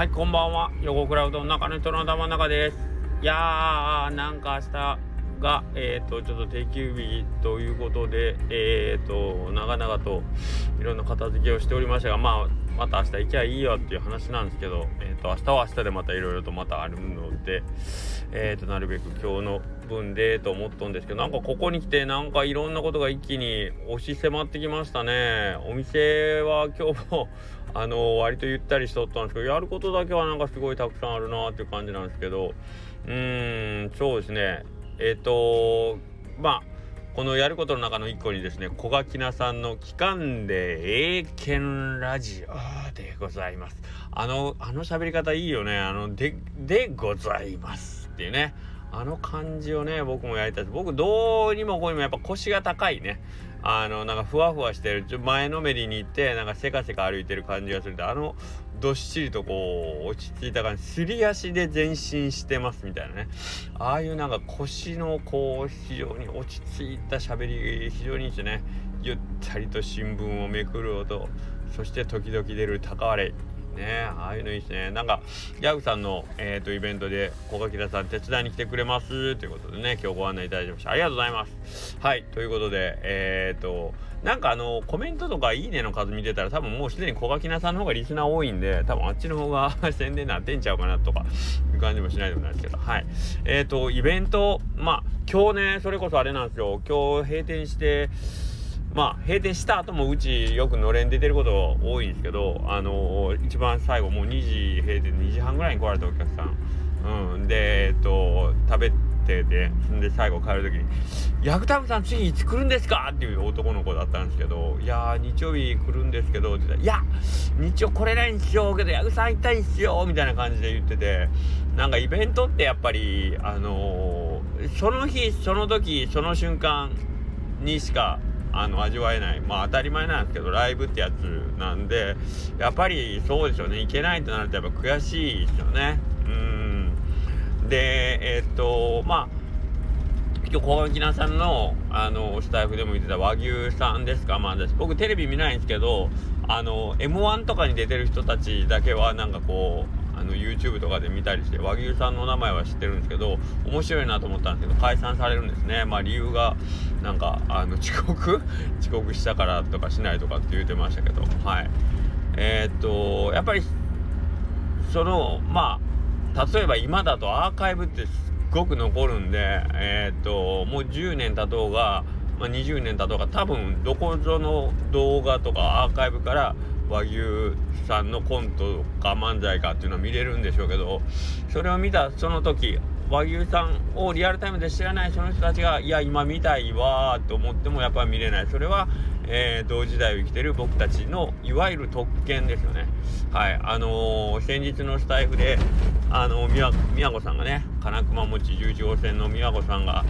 はい、こんばんは。横クラウドの中の人の頭の中です。いやー、なんか明日が、えっ、ー、と、ちょっと定休日ということで、えっ、ー、と、長々といろんな片付けをしておりましたが、まあ、また明日行きゃいいよっていう話なんですけど、えっ、ー、と、明日は明日でまたいろいろとまたあるので、えっ、と、なるべく今日の分でと思ったんですけど、なんかここに来て、なんかいろんなことが一気に押し迫ってきましたね。お店は今日もあの割とゆったりしとったんですけどやることだけはなんかすごいたくさんあるなっていう感じなんですけどうーんそうですね。えっ、ー、とまあこのやることの中の一個にですね小垣菜さんの「期間で英検ラジオ」でございます。あのあの喋り方いいよね。あのででございますっていうね。あの感じをね僕もやりたいです。僕どうにもこうにもやっぱ腰が高いね。あのなんかふわふわしてる前のめりに行ってなんかせかせか歩いてる感じがするとあのどっしりとこう落ち着いた感じすり足で前進してますみたいなね。ああいうなんか腰のこう非常に落ち着いた喋り非常にいいですね。ゆったりと新聞をめくる音。そして時々出る高割れ。ね。ああいうのいいですねなんかヤグさんの、えーと、イベントで小垣田さん手伝いに来てくれます。ということでね今日ご案内いただきました。ありがとうございます。はいということでえっ、ー、となんかあのコメントとかいいねの数見てたら多分もうすでに小垣菜さんの方がリスナー多いんで多分あっちの方が 宣伝になってんちゃうかなとかいう感じもしないでもないですけど。はい。えっ、ー、とイベントまあ今日ねそれこそあれなんですよ。今日閉店してまあ閉店した後もうちよくのれん出てること多いんですけどあのー、一番最後もう2時閉店2時半ぐらいに来られたお客さんうんでえっと食べてでで最後帰る時に「ヤクタムさん次いつ来るんですか?」っていう男の子だったんですけど「いや日曜日来るんですけど」って言ったら「いや日曜来れないんですよけどヤクさん行ったいんすよ」みたいな感じで言っててなんかイベントってやっぱりあのー、その日その時その瞬間にしかあの味わえない。まあ当たり前なんですけどライブってやつなんでやっぱりそうでしょうね。いけないとなるとやっぱ悔しいですよね。うん。でえー、っとまあ今日小垣菜さんのあのスタイフでも言ってた和牛さんですか？まあ私僕テレビ見ないんですけどあの m 1とかに出てる人たちだけはなんかこうあの YouTube とかで見たりして和牛さんの名前は知ってるんですけど面白いなと思ったんですけど解散されるんですね。まあ理由がなんかあの遅刻？遅刻したからとかしないとかって言うてましたけどはい。えー、っとやっぱりそのまあ例えば今だとアーカイブってすっごく残るんでえー、っともう10年経とうがまあ、20年経とうが多分どこぞの動画とかアーカイブから和牛さんのコントか漫才かっていうのは見れるんでしょうけどそれを見たその時和牛さんをリアルタイムで知らないその人たちがいや今見たいわーと思ってもやっぱり見れない。それは、えー、同時代を生きてる僕たちのいわゆる特権ですよね。はい。あのー、先日のスタイフであのー、宮子さんがね金熊餅11号線の宮子さんが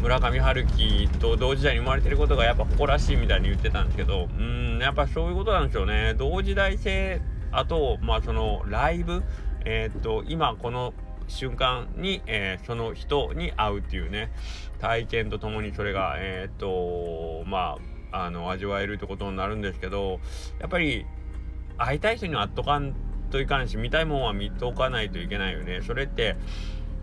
村上春樹と同時代に生まれてることがやっぱ誇らしいみたいに言ってたんですけどうんやっぱそういうことなんですよね。同時代性あとまあそのライブ。え、っと今この瞬間に、えー、その人に会うっていうね体験とともにそれがえー、っとまああの味わえるってことになるんですけどやっぱり会いたい人には会っとかんといかんし見たいもんは見とかないといけないよね。それって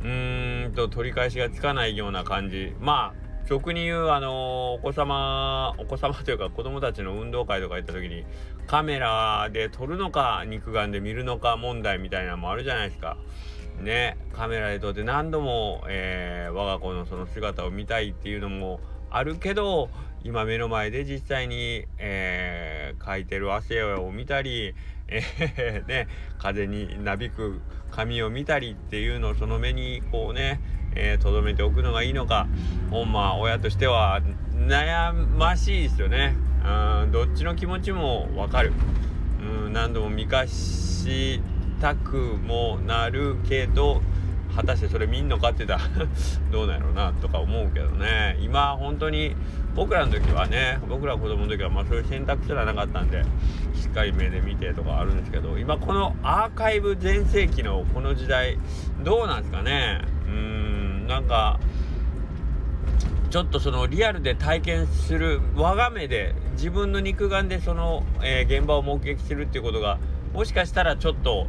うーんと取り返しがつかないような感じ。まあ俗に言うあのお子様お子様というか子供たちの運動会とか行った時にカメラで撮るのか肉眼で見るのか問題みたいなのもあるじゃないですか。ねカメラで撮って何度も、えー、我が子のその姿を見たいっていうのもあるけど今目の前で実際に、えー、いてる汗を見たり、えー、ね、風になびく髪を見たりっていうのをその目にこうね、えー、めておくのがいいのか。ほんま親としては悩ましいですよね。うんどっちの気持ちもわかる。うん何度も見返したくもなるけど果たしてそれ見んのかって言ったら どうなんやろうなとか思うけどね。今本当に僕らの時はね僕ら子供の時はまあそういう選択肢はなかったんでしっかり目で見てとかあるんですけど今このアーカイブ全盛期のこの時代どうなんですかね。うんなんかちょっとそのリアルで体験する我が目で自分の肉眼でその、えー、現場を目撃するっていうことがもしかしたらちょっと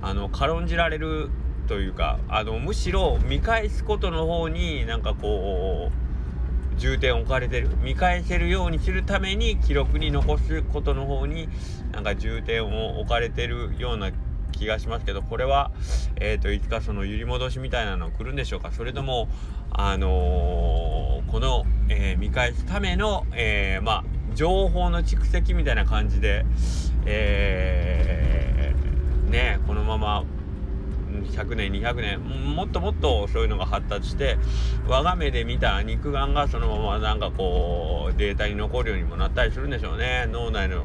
あの軽んじられるというかあのむしろ見返すことの方になんかこう重点置かれてる見返せるようにするために記録に残すことの方になんか重点を置かれてるような気がしますけどこれは、えーと、いつかその揺り戻しみたいなの来るんでしょうか？それともあのー、この、えー、見返すための、えー、まあ情報の蓄積みたいな感じで、え、ねこのまま100年200年もっともっとそういうのが発達して我が目で見た肉眼がそのままなんかこうデータに残るようにもなったりするんでしょうね。脳内の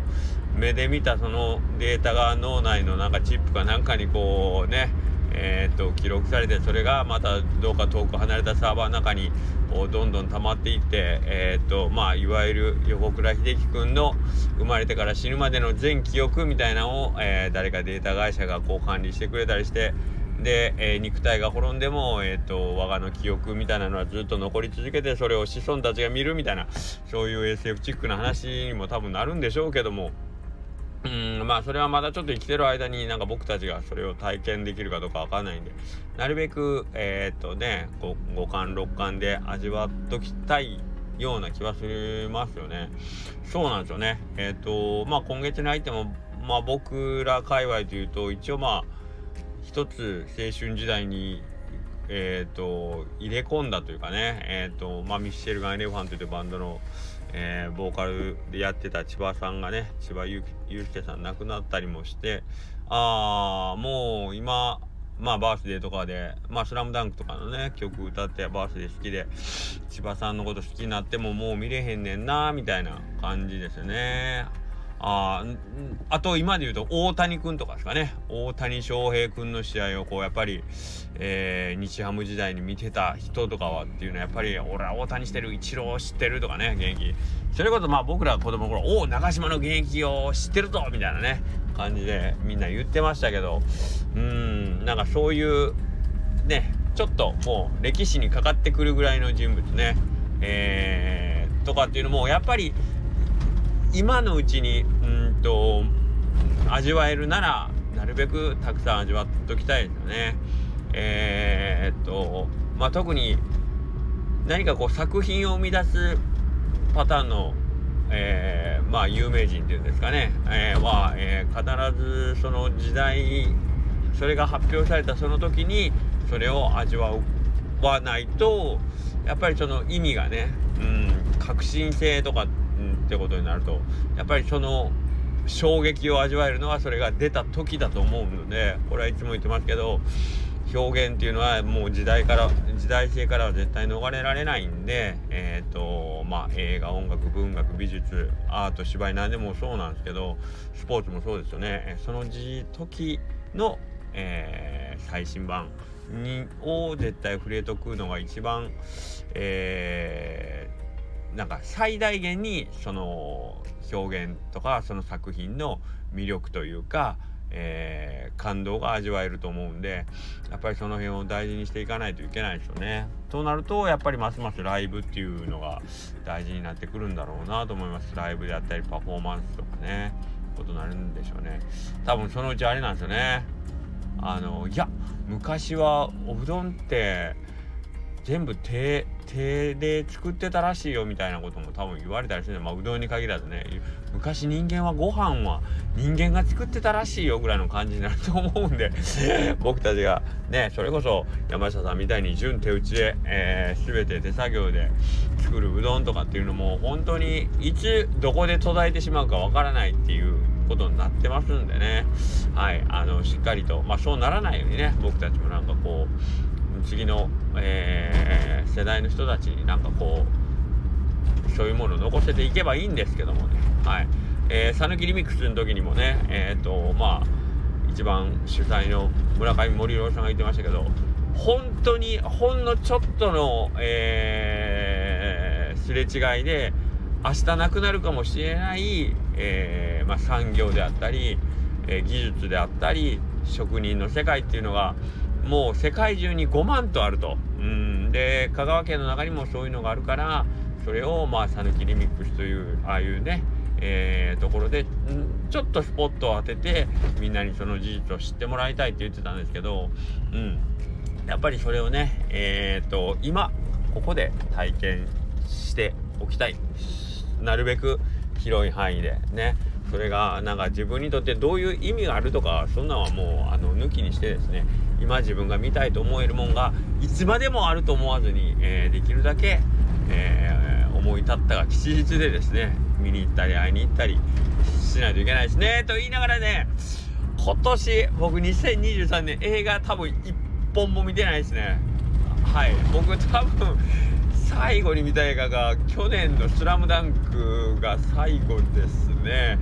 目で見たそのデータが脳内のなんかチップかなんかにこうねえー、っと記録されてそれがまたどうか遠く離れたサーバーの中にどんどん溜まっていって、えー、っとまあ、いわゆる横倉秀樹君の生まれてから死ぬまでの全記憶みたいなのを、えー、誰かデータ会社がこう管理してくれたりしてで、えー、肉体が滅んでも、えーと、我がの記憶みたいなのはずっと残り続けてそれを子孫たちが見るみたいなそういう SF チックな話にも多分なるんでしょうけども。うんまあそれはまだちょっと生きてる間になんか僕たちがそれを体験できるかどうかわかんないんでなるべくえー、っとね五感六感で味わっときたいような気はしますよね。そうなんですよね。えー、っとまあ今月に入ってもまあ僕ら界隈というと一応まあ一つ青春時代にえーと、入れ込んだというかね、えーとまあ、ミッシェルガン・エレファンというバンドの、えー、ボーカルでやってた千葉さんがね千葉祐介さん亡くなったりもしてああもう今まあバースデーとかで「まあスラムダンクとかのね曲歌ってバースデー好きで千葉さんのこと好きになってももう見れへんねんなみたいな感じですよね。ああと今で言うと大谷君とかですかね。大谷翔平君の試合をこうやっぱり、えー、日ハム時代に見てた人とかはっていうのはやっぱり俺は大谷してるイチロー知ってるとかね現役。それこそまあ僕ら子供の頃おお長島の現役を知ってるぞみたいなね感じでみんな言ってましたけどうんなんかそういうねちょっともう歴史にかかってくるぐらいの人物ねえー、とかっていうのもやっぱり今のうちにうんと味わえるならなるべくたくさん味わっときたいですよね。えー、っとまあ特に何かこう作品を生み出すパターンの、えー、まあ有名人っていうんですかね、えー、は、えー、必ずその時代それが発表されたその時にそれを味わわないとやっぱりその意味がね、うん、革新性とかってってことになるとやっぱりその衝撃を味わえるのはそれが出た時だと思うのでこれはいつも言ってますけど表現っていうのはもう時代から時代性からは絶対逃れられないんでえっ、ー、とまあ映画音楽文学美術アート芝居何でもそうなんですけどスポーツもそうですよね。その時時の、えー、最新版にを絶対触れとくのが一番えーなんか最大限にその表現とかその作品の魅力というか、えー、感動が味わえると思うんでやっぱりその辺を大事にしていかないといけないですよね。となるとやっぱりますますライブっていうのが大事になってくるんだろうなと思います。ライブであったりパフォーマンスとかねことになるんでしょうね。多分そのうちあれなんですよね。あのいや昔はおうどんって全部手手で作ってたらしいよみたいなことも多分言われたりするまあうどんに限らずね。昔人間はご飯は人間が作ってたらしいよぐらいの感じになると思うんで。僕たちがねそれこそ山下さんみたいに純手打ちで、えー、全て手作業で作るうどんとかっていうのも本当にいつどこで途絶えてしまうかわからないっていうことになってますんでね。はい。あのしっかりとまあそうならないようにね僕たちもなんかこう次の、えー、世代の人たちになんかこうそういうものを残せていけばいいんですけどもね。はい。え讃岐リミックスの時にもねえっ、とまあ一番主催の村上森郎さんが言ってましたけど本当にほんのちょっとの、えー、すれ違いで明日なくなるかもしれない、えー、まあ、産業であったり、え技術であったり職人の世界っていうのがもう世界中に5万とあると。うん。で香川県の中にもそういうのがあるからそれをまあ讃岐リミックスというああいうね、えー、ところでちょっとスポットを当ててみんなにその事実を知ってもらいたいって言ってたんですけど、うん、やっぱりそれをね、えーと、今ここで体験しておきたい。なるべく広い範囲でね。それがなんか自分にとってどういう意味があるとかそんなんはもうあの抜きにしてですね今自分が見たいと思えるもんがいつまでもあると思わずに、えー、できるだけ、えー、思い立ったが吉日でですね見に行ったり会いに行ったりしないといけないですねと言いながらね今年僕2023年映画多分1本も見てないですね。はい僕多分最後に見た映画が去年の「スラムダンクが最後ですね。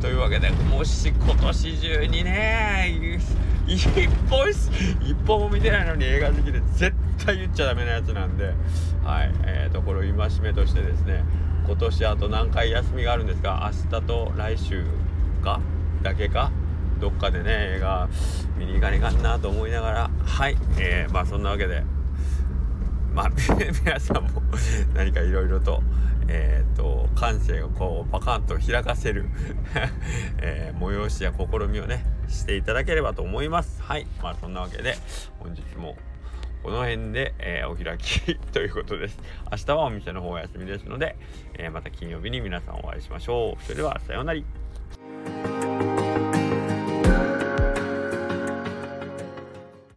というわけでもし今年中にね一本一本も見てないのに映画好きで絶対言っちゃダメなやつなんで。はいえーとこれを戒めとしてですね今年あと何回休みがあるんですか？明日と来週か？だけか？どっかでね映画見に行かねえかんなと思いながら。はいえー、まあそんなわけで。まあ 皆さんも 何かいろいろとえーと、感性をこうパカンと開かせる。えー、催しや試みをねしていただければと思います。はい。まあそんなわけで本日もこの辺で、えー、お開きということです。明日はお店の方お休みですので、えー、また金曜日に皆さんお会いしましょう。それではさようなら。